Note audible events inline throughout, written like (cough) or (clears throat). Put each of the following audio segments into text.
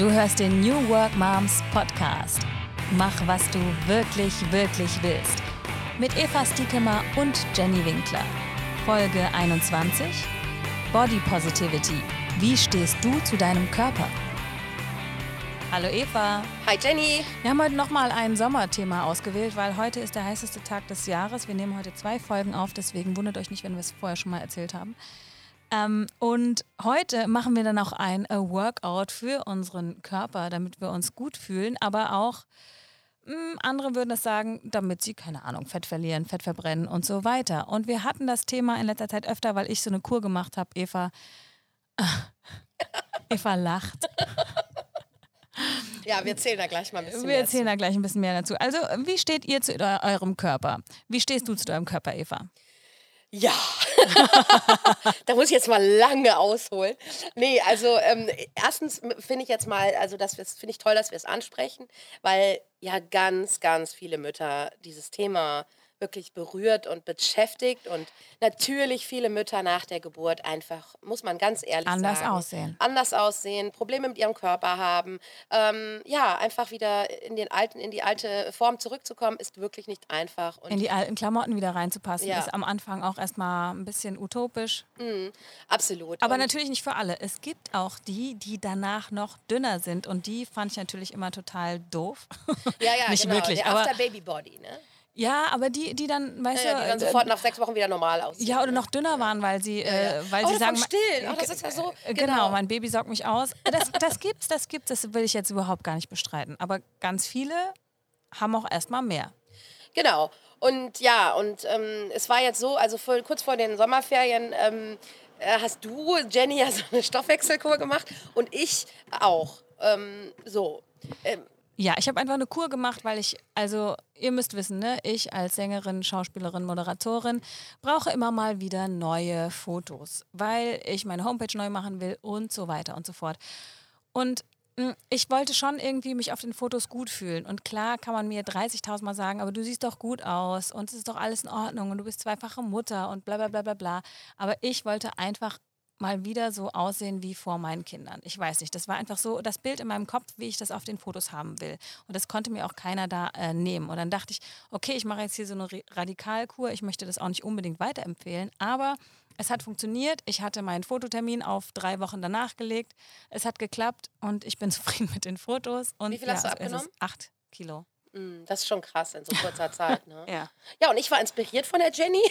Du hörst den New Work Moms Podcast. Mach, was du wirklich, wirklich willst. Mit Eva Stiekemer und Jenny Winkler. Folge 21. Body Positivity. Wie stehst du zu deinem Körper? Hallo Eva. Hi Jenny. Wir haben heute nochmal ein Sommerthema ausgewählt, weil heute ist der heißeste Tag des Jahres. Wir nehmen heute zwei Folgen auf, deswegen wundert euch nicht, wenn wir es vorher schon mal erzählt haben. Ähm, und heute machen wir dann auch ein äh, Workout für unseren Körper, damit wir uns gut fühlen, aber auch mh, hm, andere würden das sagen, damit sie, keine Ahnung, Fett verlieren, Fett verbrennen und so weiter. Und wir hatten das Thema in letzter Zeit öfter, weil ich so eine Kur gemacht habe. Eva, (laughs) Eva lacht. Ja, wir erzählen da gleich mal ein bisschen Wir mehr erzählen zu. da gleich ein bisschen mehr dazu. Also, wie steht ihr zu eurem Körper? Wie stehst du zu deinem Körper, Eva? Ja, (laughs) da muss ich jetzt mal lange ausholen. Nee, also ähm, erstens finde ich jetzt mal, also das finde ich toll, dass wir es ansprechen, weil ja ganz, ganz viele Mütter dieses Thema wirklich berührt und beschäftigt und natürlich viele Mütter nach der Geburt einfach, muss man ganz ehrlich Anders sagen, aussehen. anders aussehen, Probleme mit ihrem Körper haben, ähm, ja, einfach wieder in den alten, in die alte Form zurückzukommen, ist wirklich nicht einfach. Und In die alten Klamotten wieder reinzupassen, Ja. ist am Anfang auch erstmal ein bisschen utopisch. absolut. Aber und, natürlich nicht für alle. Es gibt auch die, die danach noch dünner sind und die fand ich natürlich immer total doof. ja, ja, (laughs) nicht genau, wirklich, der aber After Baby Body, ne? Ja, aber die, die dann, weißt Ja, ja, die dann du, sofort nach sechs Wochen wieder normal aussehen. ja oder noch dünner waren, weil sie, äh, weil Oh, sie sagen, vom Stillen. Oh, das ist ja so- Äh, genau. genau. mein Baby saugt mich aus. Das, das gibt's, das gibt's, das will ich jetzt überhaupt gar nicht bestreiten. Aber ganz viele haben auch erstmal mehr. Genau. Und ja, und ähm, es war jetzt so, also vor, kurz vor den Sommerferien ähm, äh, hast du, Jenny, ja so eine Stoffwechselkur gemacht und ich auch. Ähm, so. Ja, ich habe einfach eine Kur gemacht, weil ich, also ihr müsst wissen, ne, ich als Sängerin, Schauspielerin, Moderatorin brauche immer mal wieder neue Fotos, weil ich meine Homepage neu machen will und so weiter und so fort. Und mh, ich wollte schon irgendwie mich auf den Fotos gut fühlen. Und klar kann man mir 30.000 Mal sagen, aber du siehst doch gut aus und es ist doch alles in Ordnung und du bist zweifache Mutter und bla bla bla bla bla. Aber ich wollte einfach mal wieder so aussehen wie vor meinen Kindern. Ich weiß nicht, das war einfach so das Bild in meinem Kopf, wie ich das auf den Fotos haben will. Und das konnte mir auch keiner da äh, nehmen. Und dann dachte ich, okay, ich mache jetzt hier so eine Radikalkur. Ich möchte das auch nicht unbedingt weiterempfehlen, aber es hat funktioniert. Ich hatte meinen Fototermin auf drei Wochen danach gelegt. Es hat geklappt und ich bin (laughs) zufrieden mit den Fotos. Und Wie viel hast du abgenommen? Acht Kilo. mh, das ist schon krass in so kurzer (laughs) Zeit. Ne? Ja. Ja, und ich war inspiriert von der Jenny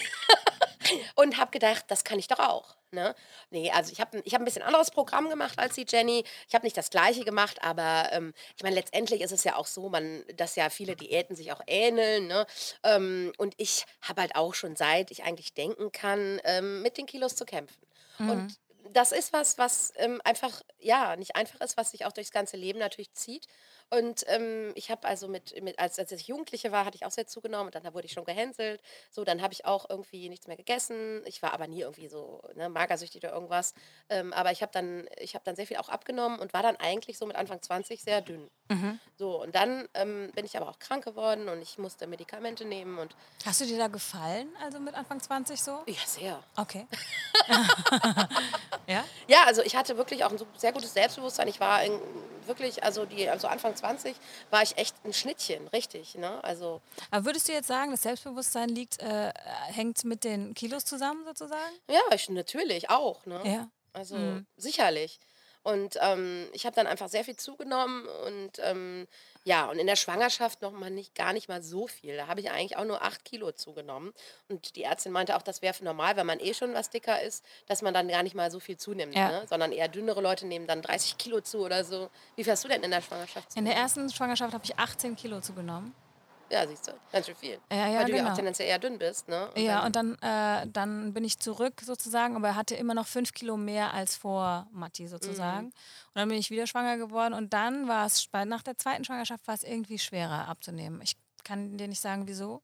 (laughs) und habe gedacht, das kann ich doch auch. Ne? Nee, also ich habe ich hab ein bisschen anderes Programm gemacht als die Jenny. Ich habe nicht das gleiche gemacht, aber ähm, ich meine, letztendlich ist es ja auch so, man, dass ja viele Diäten sich auch ähneln. Ne? Ähm, und ich habe halt auch schon seit ich eigentlich denken kann, ähm, mit den Kilos zu kämpfen. Und das ist was, was ähm, einfach, ja, nicht einfach ist, was sich auch durchs ganze Leben natürlich zieht. Und ähm, ich habe also mit, mit als, als ich Jugendliche war, hatte ich auch sehr zugenommen und dann wurde ich schon gehänselt. So, dann habe ich auch irgendwie nichts mehr gegessen. Ich war aber nie irgendwie so ne, magersüchtig oder irgendwas. Ähm, aber ich habe dann, ich habe dann sehr viel auch abgenommen und war dann eigentlich so mit Anfang 20 sehr dünn. So, und dann ähm, bin ich aber auch krank geworden und ich musste Medikamente nehmen und Hast du dir da gefallen, also mit Anfang 20 so? ja, sehr. Okay. (laughs) ja? Ja, also ich hatte wirklich auch ein sehr gutes Selbstbewusstsein. Ich war in, wirklich, also die, also Anfang 20 war ich echt ein Schnittchen, richtig. Ne? Also Aber würdest du jetzt sagen, das Selbstbewusstsein liegt, äh, hängt mit den Kilos zusammen sozusagen? ja, ich natürlich auch. Ne? Ja. Also sicherlich. Und ähm, ich habe dann einfach sehr viel zugenommen und ähm, ja, und in der Schwangerschaft noch mal nicht, gar nicht mal so viel. Da habe ich eigentlich auch nur acht Kilo zugenommen. Und die Ärztin meinte auch, das wäre normal, wenn man eh schon was dicker ist, dass man dann gar nicht mal so viel zunimmt, Ja. ne? sondern eher dünnere Leute nehmen dann 30 Kilo zu oder so. Wie viel hast du denn in der Schwangerschaft In der zugenommen? ersten Schwangerschaft habe ich 18 Kilo zugenommen. Ja, siehst du, ganz schön viel. Ja, ja, Weil du ja genau. auch tendenziell eher dünn bist, ne? Ja, und dann, äh, dann bin ich zurück sozusagen, aber er hatte immer noch fünf Kilo mehr als vor Matti sozusagen. Und dann bin ich wieder schwanger geworden und dann war es, nach der zweiten Schwangerschaft war es irgendwie schwerer abzunehmen. Ich kann dir nicht sagen, wieso.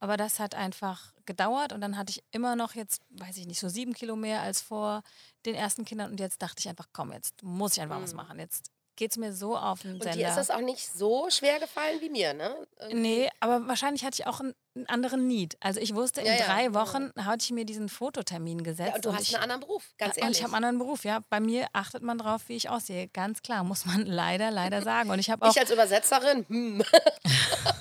Aber das hat einfach gedauert und dann hatte ich immer noch jetzt, weiß ich nicht, so sieben Kilo mehr als vor den ersten Kindern und jetzt dachte ich einfach, komm, jetzt muss ich einfach was machen. Jetzt geht es mir so auf den Und Sender. dir ist das auch nicht so schwer gefallen wie mir, ne? Nee, aber wahrscheinlich hatte ich auch ein, einen anderen Need. Also ich wusste, in Ja, ja, drei ja. Wochen hatte ich mir diesen Fototermin gesetzt. Ja, und du hast ich, einen anderen Beruf, ganz und ehrlich. ich habe einen anderen Beruf, ja. Bei mir achtet man drauf, wie ich aussehe. Ganz klar, muss man (laughs) leider, leider sagen. Und ich habe auch. Ich als Übersetzerin, hm. (laughs)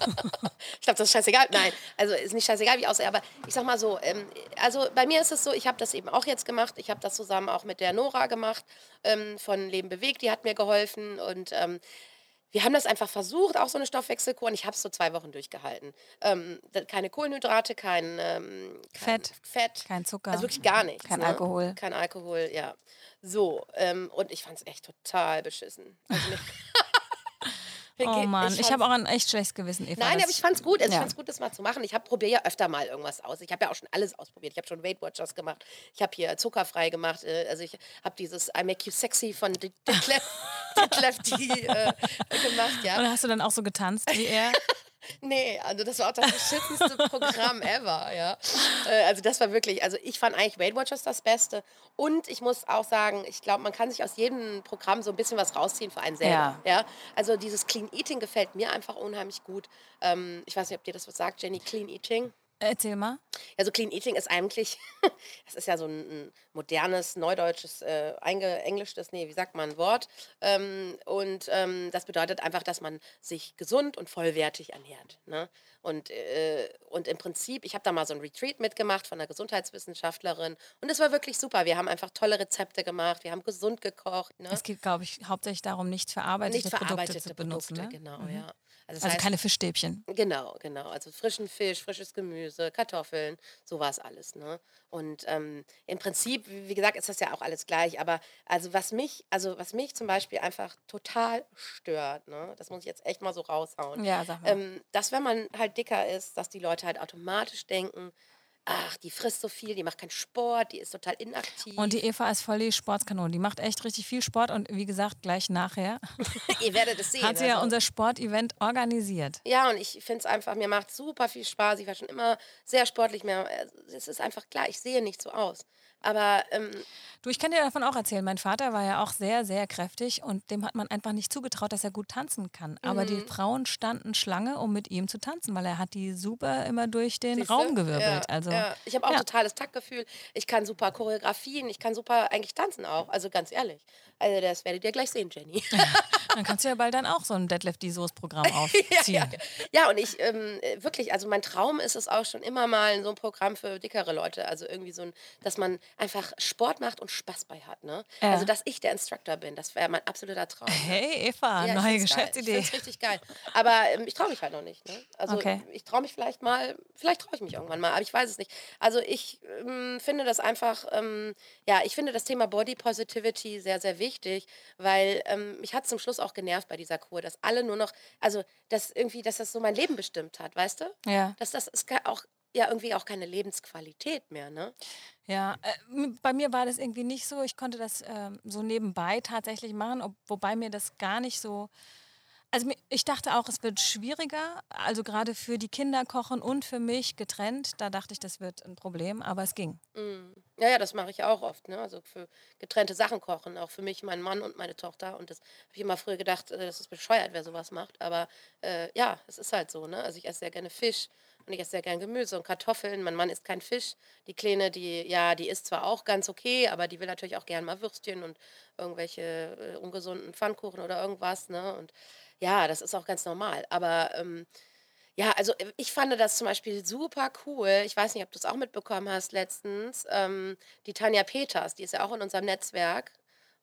(laughs) glaube, das ist scheißegal. Nein, also ist nicht scheißegal, wie ich aussehe. Aber ich sag mal so, ähm, also bei mir ist es so, ich habe das eben auch jetzt gemacht. Ich habe das zusammen auch mit der Nora gemacht ähm, von Leben bewegt. Die hat mir geholfen und ähm, wir haben das einfach versucht, auch so eine Stoffwechselkur. Und ich habe es so zwei Wochen durchgehalten. Ähm, keine Kohlenhydrate, kein, ähm, kein Fett. Fett. Kein Zucker. Also wirklich gar nichts. Kein ne? Alkohol. Kein Alkohol, ja. So, ähm, und ich fand es echt total beschissen. Also (laughs) Oh Mann, ich, fand's- habe auch ein echt schlechtes Gewissen, Eva. Nein, aber ich fand's gut. Also Ja. Ich fand's gut, das mal zu machen. Ich probiere ja öfter mal irgendwas aus. Ich habe ja auch schon alles ausprobiert. Ich habe schon Weight Watchers gemacht. Ich habe hier zuckerfrei gemacht. äh, Also ich habe dieses I Make You Sexy von (laughs) Detlef, Detlef die, äh, gemacht, ja. Und hast du dann auch so getanzt wie er? (laughs) Nee, also das war auch das beschissenste Programm (laughs) ever, ja. Äh, Also das war wirklich, also ich fand eigentlich Weight Watchers das Beste. Und ich muss auch sagen, ich glaube, man kann sich aus jedem Programm so ein bisschen was rausziehen für einen selber. Ja. Also dieses Clean Eating gefällt mir einfach unheimlich gut. Ähm, ich weiß nicht, ob dir das was sagt, Jenny, Clean Eating. Erzähl mal. Also Clean Eating ist eigentlich, (laughs) das ist ja so ein, ein modernes, neudeutsches, äh, eingeenglischtes, nee, wie sagt man, Wort. Ähm, und ähm, das bedeutet einfach, dass man sich gesund und vollwertig ernährt. Ne? Und, äh, und im Prinzip, ich habe da mal so ein Retreat mitgemacht von einer Gesundheitswissenschaftlerin und es war wirklich super. Wir haben einfach tolle Rezepte gemacht, wir haben gesund gekocht. Ne? Es geht, glaube ich, hauptsächlich darum, nicht verarbeitete, Nicht Produkte verarbeitete zu benutzen. Produkte, ne? genau, Mhm. ja. das Also heißt- keine Fischstäbchen. Genau, genau. Also frischen Fisch, frisches Gemüse, Kartoffeln, sowas alles. Ne? Und ähm, im Prinzip, wie gesagt, ist das ja auch alles gleich. Aber also was mich, also was mich zum Beispiel einfach total stört, ne? das muss ich jetzt echt mal so raushauen. Ja, sag mal. Ähm, dass wenn man halt dicker ist, dass die Leute halt automatisch denken, ach, die frisst so viel, die macht keinen Sport, die ist total inaktiv. Und die Eva ist voll die Sportskanone. Die macht echt richtig viel Sport und wie gesagt, gleich nachher (laughs) Ihr werdet es sehen. hat sie ja also- unser Sportevent organisiert. Ja, und ich finde es einfach, mir macht super viel Spaß. Ich war schon immer sehr sportlich. Mehr, es ist einfach klar, ich sehe nicht so aus. Aber ähm, Du, ich kann dir davon auch erzählen. Mein Vater war ja auch sehr, sehr kräftig und dem hat man einfach nicht zugetraut, dass er gut tanzen kann. Aber die Mhm. Frauen standen Schlange, um mit ihm zu tanzen, weil er hat die super immer durch den siehste? Raum gewirbelt. Ja, also ja. Ich habe auch ja. totales Taktgefühl. Ich kann super Choreografien. Ich kann super eigentlich tanzen auch. Also ganz ehrlich. Also das werdet ihr gleich sehen, Jenny. (laughs) dann kannst du ja bald dann auch so ein Deadlift die Soße Programm (laughs) aufziehen. ja, ja, und ich ähm, äh, wirklich, also mein Traum ist es auch schon immer mal so ein Programm für dickere Leute. Also irgendwie so ein, dass man einfach Sport macht und Spaß bei hat. Ne? Ja. Also dass ich der Instructor bin, das wäre mein absoluter Traum. Hey Eva, Ja, neue find's geil. Ich Geschäftsidee. finde es richtig geil. Aber ähm, ich traue mich halt noch nicht. Ne? Also Okay. ich traue mich vielleicht mal, vielleicht traue ich mich irgendwann mal, aber ich weiß es nicht. Also ich ähm, finde das einfach, ähm, ja, ich finde das Thema Body Positivity sehr, sehr wichtig, weil ähm, mich hat zum Schluss auch genervt bei dieser Kur, dass alle nur noch, also dass irgendwie, dass das so mein Leben bestimmt hat, weißt du? Ja. Dass das ist auch ja irgendwie auch keine Lebensqualität mehr, ne? Ja, äh, bei mir war das irgendwie nicht so. Ich konnte das ähm, so nebenbei tatsächlich machen, ob, wobei mir das gar nicht so. Also ich dachte auch, es wird schwieriger, also gerade für die Kinder kochen und für mich getrennt. Da dachte ich, das wird ein Problem, aber es ging. Mm. Ja, ja, das mache ich auch oft, ne? Also für getrennte Sachen kochen, auch für mich, meinen Mann und meine Tochter. Und das habe ich immer früher gedacht, äh, das ist bescheuert, wer sowas macht. Aber äh, ja, es ist halt so, ne? Also ich esse sehr gerne Fisch und ich esse sehr gerne Gemüse und Kartoffeln. Mein Mann isst kein Fisch. Die Kleine, die, ja, die isst zwar auch ganz okay, aber die will natürlich auch gerne mal Würstchen und irgendwelche äh, ungesunden Pfannkuchen oder irgendwas, ne? Und ja, das ist auch ganz normal. Aber ähm, ja, also äh, ich fand das zum Beispiel super cool. Ich weiß nicht, ob du es auch mitbekommen hast letztens. Ähm, die Tanja Peters, die ist ja auch in unserem Netzwerk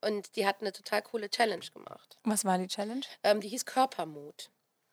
und die hat eine total coole Challenge gemacht. Was war die Challenge? Ähm, die hieß Körpermut.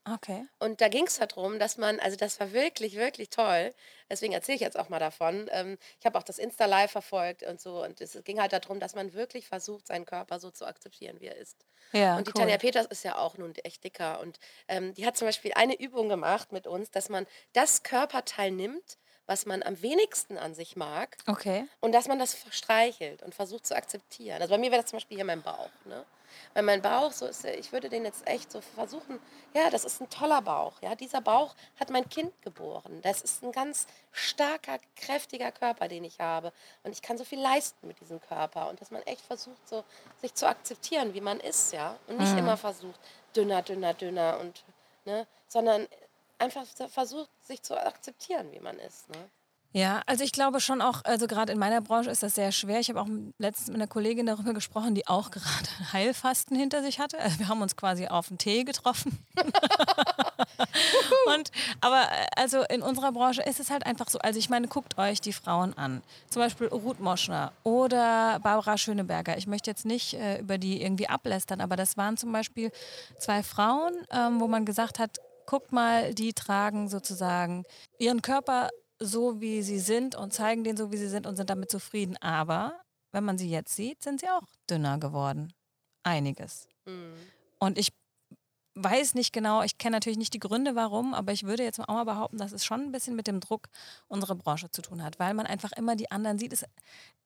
Okay. Und da ging es darum, dass man, also das war wirklich, wirklich toll. Deswegen erzähle ich jetzt auch mal davon. Ähm, ich habe auch das Insta-Live verfolgt und so. Und es ging halt darum, dass man wirklich versucht, seinen Körper so zu akzeptieren, wie er ist. Ja, Und die cool. Tanja Peters ist ja auch nun echt dicker. Und ähm, die hat zum Beispiel eine Übung gemacht mit uns, dass man das Körperteil nimmt, was man am wenigsten an sich mag, Okay. und dass man das streichelt und versucht zu akzeptieren. Also bei mir wäre das zum Beispiel hier mein Bauch. Ne? Weil mein Bauch, so ist, der- ich würde den jetzt echt so versuchen, ja, das ist ein toller Bauch. Ja? Dieser Bauch hat mein Kind geboren. Das ist ein ganz starker, kräftiger Körper, den ich habe. Und ich kann so viel leisten mit diesem Körper. Und dass man echt versucht, so, sich zu akzeptieren, wie man ist. ja Und nicht immer versucht, dünner, dünner, dünner. Und, ne? Sondern einfach versucht, sich zu akzeptieren, wie man ist. Ne? Ja, also ich glaube schon auch, also gerade in meiner Branche ist das sehr schwer. Ich habe auch letztens mit einer Kollegin darüber gesprochen, die auch gerade (laughs) Heilfasten hinter sich hatte. Also wir haben uns quasi auf einen Tee getroffen. und aber also in unserer Branche ist es halt einfach so. Also ich meine, guckt euch die Frauen an. Zum Beispiel Ruth Moschner oder Barbara Schöneberger. Ich möchte jetzt nicht äh, über die irgendwie ablästern, aber das waren zum Beispiel zwei Frauen, ähm, wo man gesagt hat, guckt mal, die tragen sozusagen ihren Körper so, wie sie sind und zeigen den so, wie sie sind und sind damit zufrieden. Aber wenn man sie jetzt sieht, sind sie auch dünner geworden. Einiges. Mhm. Und ich weiß nicht genau, ich kenne natürlich nicht die Gründe, warum, aber ich würde jetzt auch mal behaupten, dass es schon ein bisschen mit dem Druck unserer Branche zu tun hat, weil man einfach immer die anderen sieht. Es,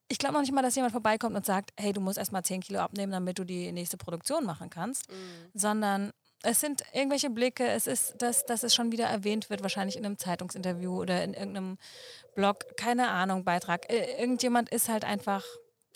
ich glaube noch nicht mal, dass jemand vorbeikommt und sagt, hey, du musst erst mal 10 Kilo abnehmen, damit du die nächste Produktion machen kannst, mhm. sondern es sind irgendwelche Blicke, es ist, dass, dass es schon wieder erwähnt wird, wahrscheinlich in einem Zeitungsinterview oder in irgendeinem Blog, keine Ahnung, Beitrag. Irgendjemand ist halt einfach,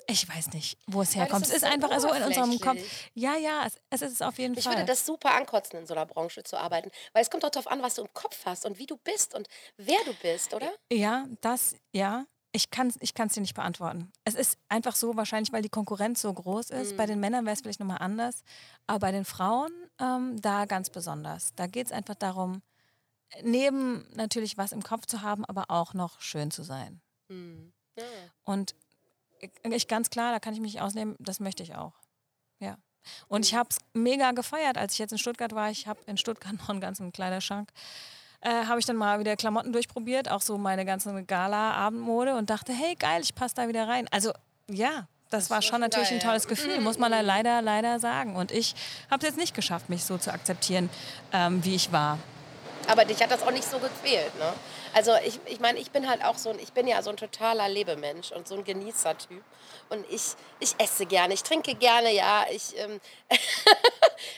ich weiß nicht, wo es herkommt. Es ist, einfach so in unserem Kopf. Ja, ja, es, es ist auf jeden ich Fall. Ich würde das super ankotzen, in so einer Branche zu arbeiten, weil es kommt doch darauf an, was du im Kopf hast und wie du bist und wer du bist, oder? Ja, das, ja. Ich kann es ich kann's dir nicht beantworten. Es ist einfach so, wahrscheinlich, weil die Konkurrenz so groß ist. Mhm. Bei den Männern wäre es vielleicht nochmal anders. Aber bei den Frauen, ähm, da ganz besonders. Da geht es einfach darum, neben natürlich was im Kopf zu haben, aber auch noch schön zu sein. Mhm. Ja. Und ich ganz klar, da kann ich mich ausnehmen, das möchte ich auch. Ja. Und ich mhm. habe es mega gefeiert, als ich jetzt in Stuttgart war. Ich habe in Stuttgart (laughs) noch einen ganzen Kleiderschrank äh, habe ich dann mal wieder Klamotten durchprobiert, auch so meine ganze Gala-Abendmode und dachte, hey geil, ich passe da wieder rein. Also ja, das, das war schon natürlich geil, ein tolles Gefühl, muss man da leider, leider sagen. Und ich habe es jetzt nicht geschafft, mich so zu akzeptieren, ähm, wie ich war. Aber dich hat das auch nicht so gequält, ne? Also ich, ich meine, ich bin halt auch so ein, ich bin ja so ein totaler Lebemensch und so ein Genießertyp. Und ich, ich esse gerne, ich trinke gerne, ja. Ich, ähm, (laughs)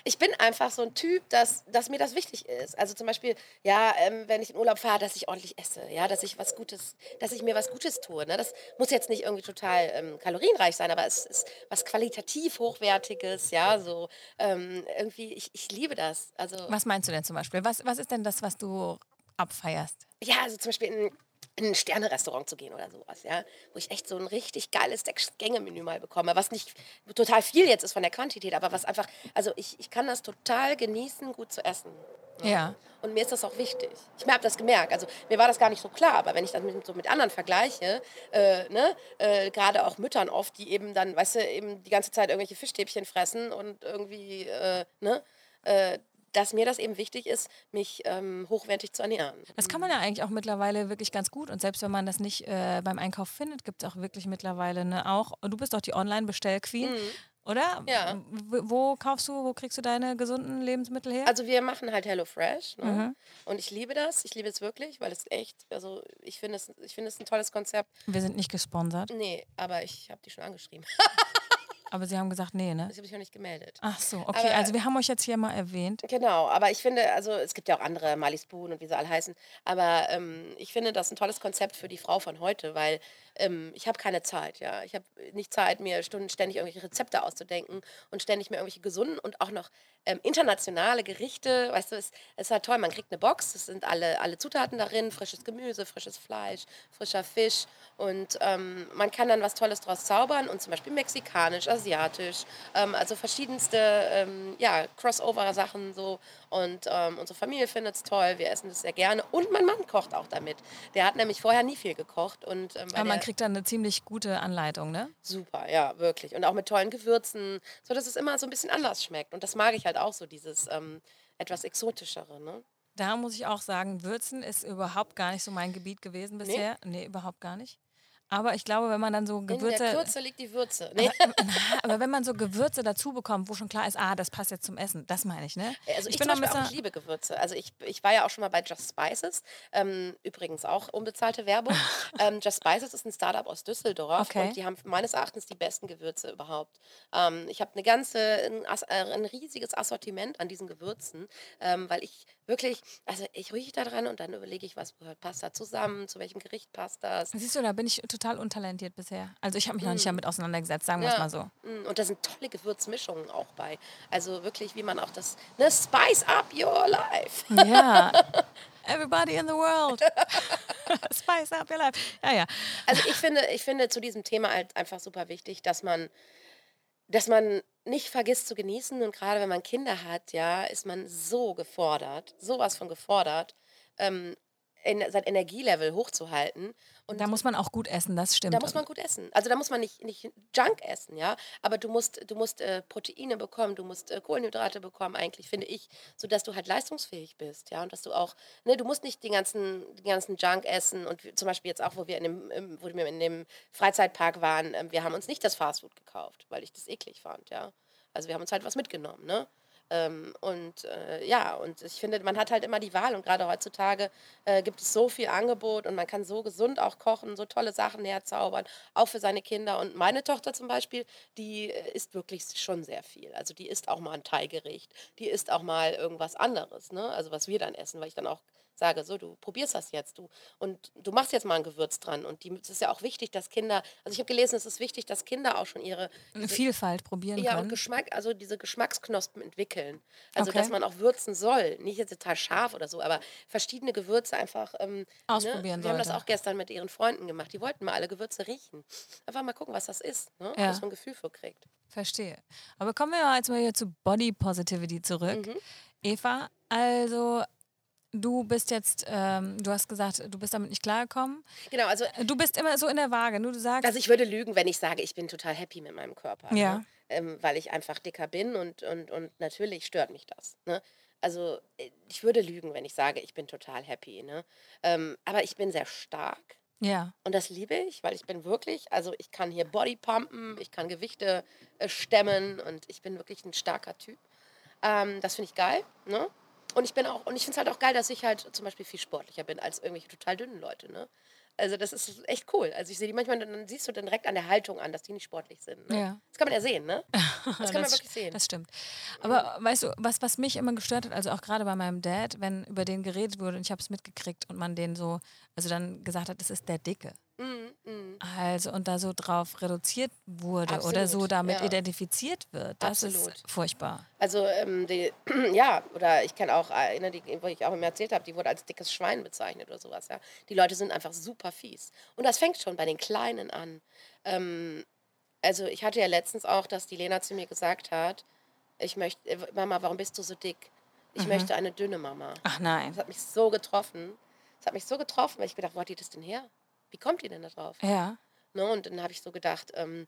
ich bin einfach so ein Typ, dass, dass mir das wichtig ist. Also zum Beispiel, ja, ähm, wenn ich in Urlaub fahre, dass ich ordentlich esse, ja, dass ich was Gutes, dass ich mir was Gutes tue. Ne? Das muss jetzt nicht irgendwie total ähm, kalorienreich sein, aber es ist was qualitativ Hochwertiges, ja, so ähm, irgendwie, ich, ich liebe das. Also, was meinst du denn zum Beispiel? Was, was ist denn das, was du abfeierst? Ja, also zum Beispiel in, in ein Sterne-Restaurant zu gehen oder sowas, ja, wo ich echt so ein richtig geiles Sechs-Gänge-Menü mal bekomme, was nicht total viel jetzt ist von der Quantität, aber was einfach, also ich, ich kann das total genießen, gut zu essen. Ja. ja. Und mir ist das auch wichtig. Ich habe das gemerkt. Also mir war das gar nicht so klar, aber wenn ich das mit, so mit anderen vergleiche, äh, ne, äh, gerade auch Müttern oft, die eben dann, weißt du, eben die ganze Zeit irgendwelche Fischstäbchen fressen und irgendwie, äh, ne, äh, dass mir das eben wichtig ist, mich ähm, hochwertig zu ernähren. Das kann man ja eigentlich auch mittlerweile wirklich ganz gut. Und selbst wenn man das nicht äh, beim Einkauf findet, gibt es auch wirklich mittlerweile ne, auch. Du bist doch die Online-Bestell-Queen. Mhm. Oder? Ja. Wo, kaufst du, wo kriegst du deine gesunden Lebensmittel her? Also wir machen halt Hello Fresh. Ne? Mhm. Und ich liebe das. Ich liebe es wirklich, weil es echt, also ich finde es, ich finde es ein tolles Konzept. Wir sind nicht gesponsert. Nee, aber ich habe die schon angeschrieben. (laughs) Aber Sie haben gesagt, nee, ne? Ich habe mich noch nicht gemeldet. Ach so, okay. Aber, also wir haben euch jetzt hier mal erwähnt. Genau, aber ich finde, also es gibt ja auch andere, Mali Spoon und wie sie alle heißen. Aber ähm, ich finde das ein tolles Konzept für die Frau von heute, weil ähm, ich habe keine Zeit, ja. Ich habe nicht Zeit, mir Stunden ständig irgendwelche Rezepte auszudenken und ständig mir irgendwelche gesunden und auch noch ähm, internationale Gerichte. Weißt du, es ist halt toll. Man kriegt eine Box, es sind alle, alle Zutaten darin, frisches Gemüse, frisches Fleisch, frischer Fisch und ähm, man kann dann was Tolles draus zaubern und zum Beispiel mexikanisch, asiatisch, ähm, also verschiedenste ähm, ja, Crossover-Sachen so und ähm, unsere Familie findet es toll, wir essen das sehr gerne. Und mein Mann kocht auch damit. Der hat nämlich vorher nie viel gekocht. Und, ähm, man kriegt dann eine ziemlich gute Anleitung, ne? Super, ja, wirklich. Und auch mit tollen Gewürzen, sodass es immer so ein bisschen anders schmeckt. Und das mag ich halt auch so, dieses ähm, etwas exotischere, ne? Da muss ich auch sagen, Würzen ist überhaupt gar nicht so mein Gebiet gewesen bisher. Nee, nee überhaupt gar nicht. Aber ich glaube, wenn man dann so Gewürze. In der Kürze liegt die Würze. Nee. (laughs) Aber, aber, wenn man so Gewürze dazu bekommt, wo schon klar ist, ah, das passt jetzt zum Essen, das meine ich, ne? Also ich, ich bin auch, ich liebe Gewürze. Also ich, ich war ja auch schon mal bei Just Spices. Ähm, übrigens auch unbezahlte Werbung. (laughs) ähm, Just Spices ist ein Startup aus Düsseldorf okay. und die haben meines Erachtens die besten Gewürze überhaupt. Ähm, ich habe eine ganze, ein, äh, ein, riesiges Assortiment an diesen Gewürzen, ähm, weil ich wirklich, also ich rieche da dran und dann überlege ich, was passt da zusammen, zu welchem Gericht passt das. Siehst du, da bin ich total untalentiert bisher. Also ich habe mich noch nicht damit auseinandergesetzt, sagen wir es mal so. Mm, Und da sind tolle Gewürzmischungen auch bei. Also wirklich, wie man auch das, ne, spice up your life. Ja. (laughs) Everybody in the world. (laughs) Spice up your life. Ja, ja. Also ich finde, ich finde zu diesem Thema halt einfach super wichtig, dass man, dass man nicht vergisst zu genießen. Und gerade wenn man Kinder hat, ja, ist man so gefordert, sowas von gefordert, ähm, sein Energielevel hochzuhalten. Und Da muss man auch gut essen, das stimmt. da muss man gut essen. Also da muss man nicht, nicht Junk essen, ja. Aber du musst, du musst äh, Proteine bekommen, du musst äh, Kohlenhydrate bekommen, eigentlich, finde ich, sodass du halt leistungsfähig bist, ja. Und dass du auch, ne, du musst nicht den ganzen, den ganzen Junk essen. Und zum Beispiel jetzt auch, wo wir in dem, wo wir in dem Freizeitpark waren, ähm, wir haben uns nicht das Fastfood gekauft, weil ich das eklig fand, ja. Also wir haben uns halt was mitgenommen, ne? Ähm, und äh, ja, und ich finde, man hat halt immer die Wahl und gerade heutzutage äh, gibt es so viel Angebot und man kann so gesund auch kochen, so tolle Sachen herzaubern, auch für seine Kinder. Und meine Tochter zum Beispiel, die äh, isst wirklich schon sehr viel. Also die isst auch mal ein Thai-Gericht, die isst auch mal irgendwas anderes, ne? Also was wir dann essen, weil ich dann auch sage, so, du probierst das jetzt, du und du machst jetzt mal ein Gewürz dran. Und die, es ist ja auch wichtig, dass Kinder, also ich habe gelesen, es ist wichtig, dass Kinder auch schon ihre Eine Vielfalt probieren ja, und können. Geschmack, also diese Geschmacksknospen entwickeln. Also, Okay. dass man auch würzen soll. Nicht jetzt total scharf oder so, aber verschiedene Gewürze einfach ähm, Ausprobieren Ne? Wir haben das sollte. auch gestern mit ihren Freunden gemacht. Die wollten mal alle Gewürze riechen. Einfach mal gucken, was das ist. Ne? Ja. Dass man ein Gefühl für kriegt. Verstehe. Aber kommen wir jetzt mal hier zu Body Positivity zurück. Mhm. Eva, also du bist jetzt, ähm, du hast gesagt, du bist damit nicht klargekommen. Genau, also, Du bist immer so in der Waage. Nur du sagst, also ich würde lügen, wenn ich sage, ich bin total happy mit meinem Körper. Ja. Ne? Ähm, weil ich einfach dicker bin und, und, und natürlich stört mich das. Ne? Also äh, ich würde lügen, wenn ich sage, ich bin total happy. Ne? Ähm, aber ich bin sehr stark. ja, Und das liebe ich, weil ich bin wirklich, also ich kann hier Bodypumpen, ich kann Gewichte äh, stemmen und ich bin wirklich ein starker Typ. Ähm, das finde ich geil. Ne? Und ich bin auch, und ich finde es halt auch geil, dass ich halt zum Beispiel viel sportlicher bin als irgendwelche total dünnen Leute. Ne? Also das ist echt cool. Also ich sehe die manchmal, dann siehst du dann direkt an der Haltung an, dass die nicht sportlich sind. Ne? Ja. Das kann man ja sehen, ne? (laughs) Das kann man das, wirklich sehen. Das stimmt. Aber weißt du, was, was mich immer gestört hat, also auch gerade bei meinem Dad, wenn über den geredet wurde und ich habe es mitgekriegt und man den so, also dann gesagt hat, das ist der Dicke. Mm, mm. Also und da so drauf reduziert wurde oder so Absolut, damit ja. identifiziert wird. Das Absolut. ist furchtbar. Also, ähm, die, (clears throat) ja, oder ich kenne auch eine, die, wo ich auch immer erzählt habe, die wurde als dickes Schwein bezeichnet oder sowas. Ja. Die Leute sind einfach super fies. Und das fängt schon bei den Kleinen an. Ähm, also, ich hatte ja letztens auch, dass die Lena zu mir gesagt hat, ich möchte, äh, Mama, warum bist du so dick? Ich möchte eine dünne Mama. Ach nein. Das hat mich so getroffen. Das hat mich so getroffen, weil ich gedacht, wo hat die das denn her? Wie kommt die denn da drauf? Ja. Ne? Und dann habe ich so gedacht, ähm,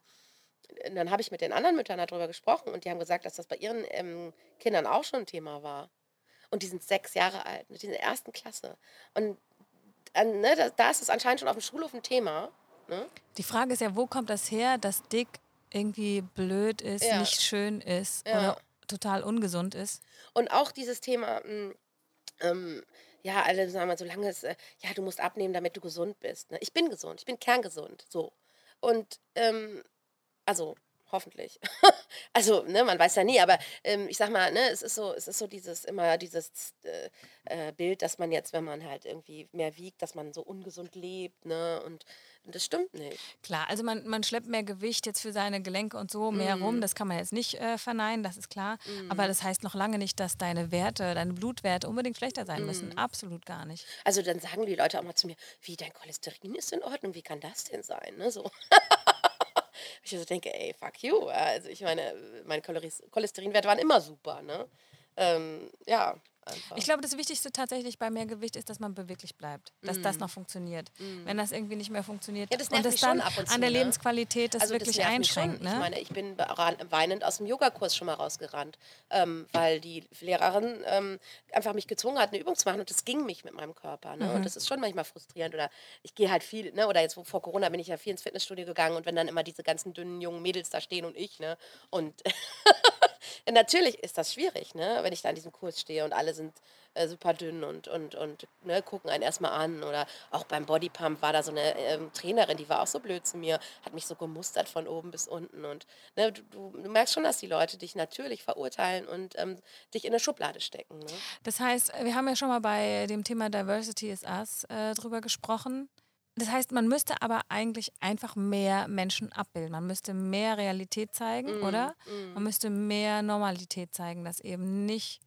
dann habe ich mit den anderen Müttern darüber gesprochen und die haben gesagt, dass das bei ihren ähm, Kindern auch schon ein Thema war. Und die sind sechs Jahre alt, die sind in der ersten Klasse. Und äh, ne, da, da ist es anscheinend schon auf dem Schulhof ein Thema. Ne? Die Frage ist ja, wo kommt das her, dass dick irgendwie blöd ist, Ja. nicht schön ist Ja. oder total ungesund ist? Und auch dieses Thema, mh, ähm, ja, alle sagen mal, solange es, äh, ja, du musst abnehmen, damit du gesund bist. Ne? Ich bin gesund, ich bin kerngesund, so. Und, ähm, also, hoffentlich. (laughs) also, ne, man weiß ja nie, aber ähm, ich sag mal, ne, es ist so, es ist so dieses, immer dieses äh, äh, Bild, dass man jetzt, wenn man halt irgendwie mehr wiegt, dass man so ungesund lebt, ne, und, und das stimmt nicht. Klar, also man, man schleppt mehr Gewicht jetzt für seine Gelenke und so mehr Mhm. rum, das kann man jetzt nicht äh, verneinen, das ist klar. Aber das heißt noch lange nicht, dass deine Werte, deine Blutwerte unbedingt schlechter sein Mhm. müssen. Absolut gar nicht. Also dann sagen die Leute auch mal zu mir, wie dein Cholesterin ist in Ordnung, wie kann das denn sein? Ne? So. (laughs) ich so denke, ey, fuck you. Also ich meine, meine Cholesterinwerte waren immer super, ne? Ähm, ja, einfach. Ich glaube, das Wichtigste tatsächlich bei Mehrgewicht ist, dass man beweglich bleibt, dass das noch funktioniert. Wenn das irgendwie nicht mehr funktioniert. Ja, das und das mich dann ab und zu, an der ne? Lebensqualität das also wirklich mich einschränkt. Schon. Ich Ne? meine, ich bin weinend aus dem Yogakurs schon mal rausgerannt, ähm, weil die Lehrerin ähm, einfach mich gezwungen hat, eine Übung zu machen und das ging nicht mit meinem Körper. Ne? Mhm. Und das ist schon manchmal frustrierend. Oder ich gehe halt viel, ne? oder jetzt vor Corona bin ich ja viel ins Fitnessstudio gegangen und wenn dann immer diese ganzen dünnen jungen Mädels da stehen und ich, ne? Und (laughs) natürlich ist das schwierig, ne? wenn ich da an diesem Kurs stehe und alle sind äh, super dünn und, und, und ne, gucken einen erstmal an. Oder auch beim Bodypump war da so eine ähm, Trainerin, die war auch so blöd zu mir, hat mich so gemustert von oben bis unten. Und ne, du, du, du merkst schon, dass die Leute dich natürlich verurteilen und ähm, dich in eine Schublade stecken. Ne? Das heißt, wir haben ja schon mal bei dem Thema Diversity is Us äh, drüber gesprochen. Das heißt, man müsste aber eigentlich einfach mehr Menschen abbilden. Man müsste mehr Realität zeigen, Mm, oder? mm. Man müsste mehr Normalität zeigen, dass eben nicht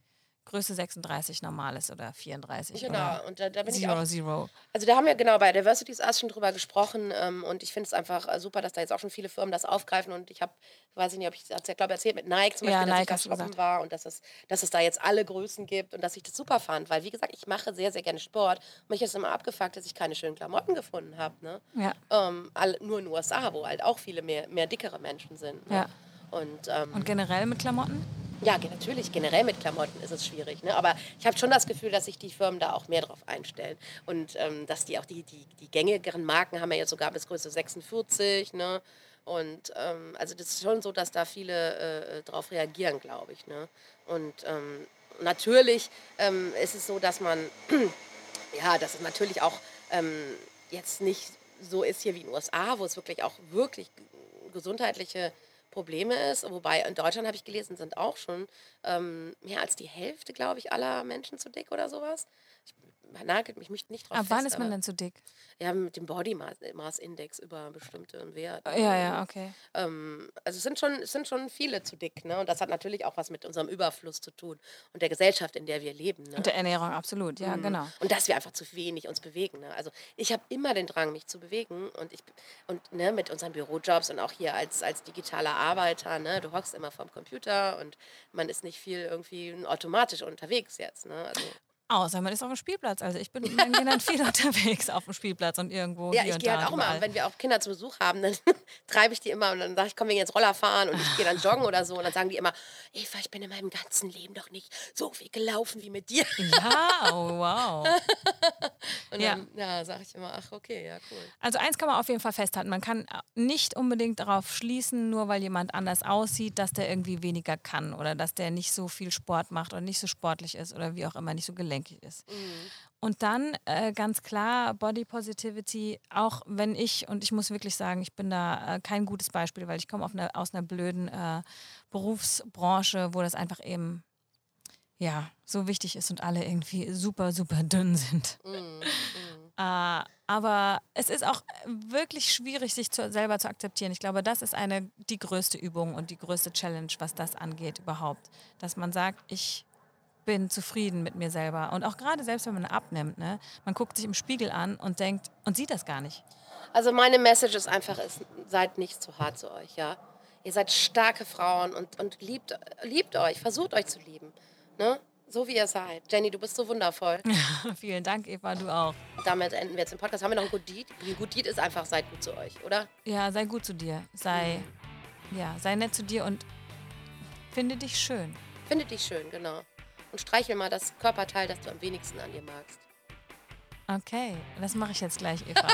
Größe 36 normal ist oder 34 Genau, oder und da, da bin ich Zero, auch Zero. Also da haben wir genau bei Diversity is Us schon drüber gesprochen ähm, und ich finde es einfach äh, super, dass da jetzt auch schon viele Firmen das aufgreifen und ich habe, weiß ich nicht, ob ich es ja glaube erzählt mit Nike zum Ja, Beispiel, dass Nike ich da shoppen war und dass es, dass es da jetzt alle Größen gibt und dass ich das super fand, weil wie gesagt, ich mache sehr, sehr gerne Sport. Mich ist immer abgefuckt, dass ich keine schönen Klamotten gefunden habe, ne? Ja. Ähm, alle, nur in den USA, wo halt auch viele mehr, mehr dickere Menschen sind. Ne? Ja. Und, ähm, Und generell mit Klamotten? Ja, natürlich, generell mit Klamotten ist es schwierig. Ne? Aber ich habe schon das Gefühl, dass sich die Firmen da auch mehr drauf einstellen. Und ähm, dass die auch die, die, die gängigeren Marken haben ja jetzt sogar bis Größe 46. Ne? Und ähm, also das ist schon so, dass da viele äh, drauf reagieren, glaube ich. Ne? Und ähm, natürlich ähm, ist es so, dass man, (clears throat) ja, dass es natürlich auch ähm, jetzt nicht so ist hier wie in den USA, wo es wirklich auch wirklich gesundheitliche Probleme ist. Wobei in Deutschland habe ich gelesen, sind auch schon ähm, mehr als die Hälfte, glaube ich, aller Menschen zu dick oder sowas. Ich nagelt mich nicht- drauf Ab wann fest, ist man denn zu dick? Ja, mit dem Body Mass Index über bestimmte Werte. Ja, ja, okay. Ähm, also es sind, schon, es sind schon viele zu dick. Ne? Und das hat natürlich auch was mit unserem Überfluss zu tun und der Gesellschaft, in der wir leben. Ne? Und der Ernährung, absolut, ja, genau. Und dass wir einfach zu wenig uns bewegen. Ne? Also ich habe immer den Drang, mich zu bewegen und ich und ne, mit unseren Bürojobs und auch hier als, als digitaler Arbeiter, ne, du hockst immer vorm Computer und man ist nicht viel irgendwie automatisch unterwegs jetzt. Ne? Also, Außer man ist auf dem Spielplatz. Also ich bin (laughs) mit meinen Kindern viel unterwegs auf dem Spielplatz und irgendwo ja, hier ich gehe halt auch überall. wenn wir auch Kinder zu Besuch haben, dann (laughs) treibe ich die immer und dann sage ich, komm, wir jetzt Roller fahren und ich gehe dann joggen oder so und dann sagen die immer, Eva, ich bin in meinem ganzen Leben doch nicht so viel gelaufen wie mit dir. (laughs) Ja, oh, wow. Und Ja. dann ja, sage ich immer, ach okay, ja cool. Also eins kann man auf jeden Fall festhalten. Man kann nicht unbedingt darauf schließen, nur weil jemand anders aussieht, dass der irgendwie weniger kann oder dass der nicht so viel Sport macht oder nicht so sportlich ist oder wie auch immer nicht so gelenkig ist. Und dann äh, ganz klar Body Positivity, auch wenn ich, und ich muss wirklich sagen, ich bin da äh, kein gutes Beispiel, weil ich komme eine, aus einer blöden äh, Berufsbranche, wo das einfach eben ja, so wichtig ist und alle irgendwie super, super dünn sind. (laughs) Äh, aber es ist auch wirklich schwierig, sich zu, selber zu akzeptieren. Ich glaube, das ist eine die größte Übung und die größte Challenge, was das angeht überhaupt. Dass man sagt, ich bin zufrieden mit mir selber. Und auch gerade selbst, wenn man abnimmt, ne, man guckt sich im Spiegel an und denkt und sieht das gar nicht. Also meine Message ist einfach, ist, seid nicht zu hart zu euch, ja. Ihr seid starke Frauen und, und liebt, liebt euch, versucht euch zu lieben. Ne? So wie ihr seid. Jenny, du bist so wundervoll. (laughs) Vielen Dank, Eva, du auch. Damit enden wir jetzt den Podcast. Haben wir noch ein Good Deed? Ein Good Deed ist einfach, seid gut zu euch, oder? Ja, sei gut zu dir. Sei, ja, sei nett zu dir und finde dich schön. Findet dich schön, genau. Und streichel mal das Körperteil, das du am wenigsten an dir magst. Okay, das mache ich jetzt gleich, Eva.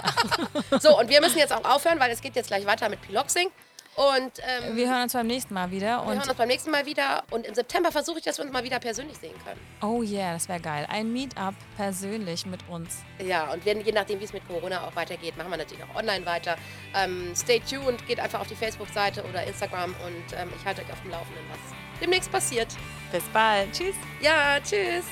(laughs) So, und wir müssen jetzt auch aufhören, weil es geht jetzt gleich weiter mit Piloxing. Und ähm, Wir hören uns beim nächsten Mal wieder. wir hören uns beim nächsten Mal wieder. Und im September versuche ich, dass wir uns mal wieder persönlich sehen können. oh yeah, das wäre geil. Ein Meetup persönlich mit uns. Ja, und wenn, je nachdem, wie es mit Corona auch weitergeht, machen wir natürlich auch online weiter. Ähm, stay tuned, geht einfach auf die Facebook-Seite oder Instagram und ähm, ich halte euch auf dem Laufenden, was demnächst passiert. Bis bald. Tschüss. Ja, tschüss.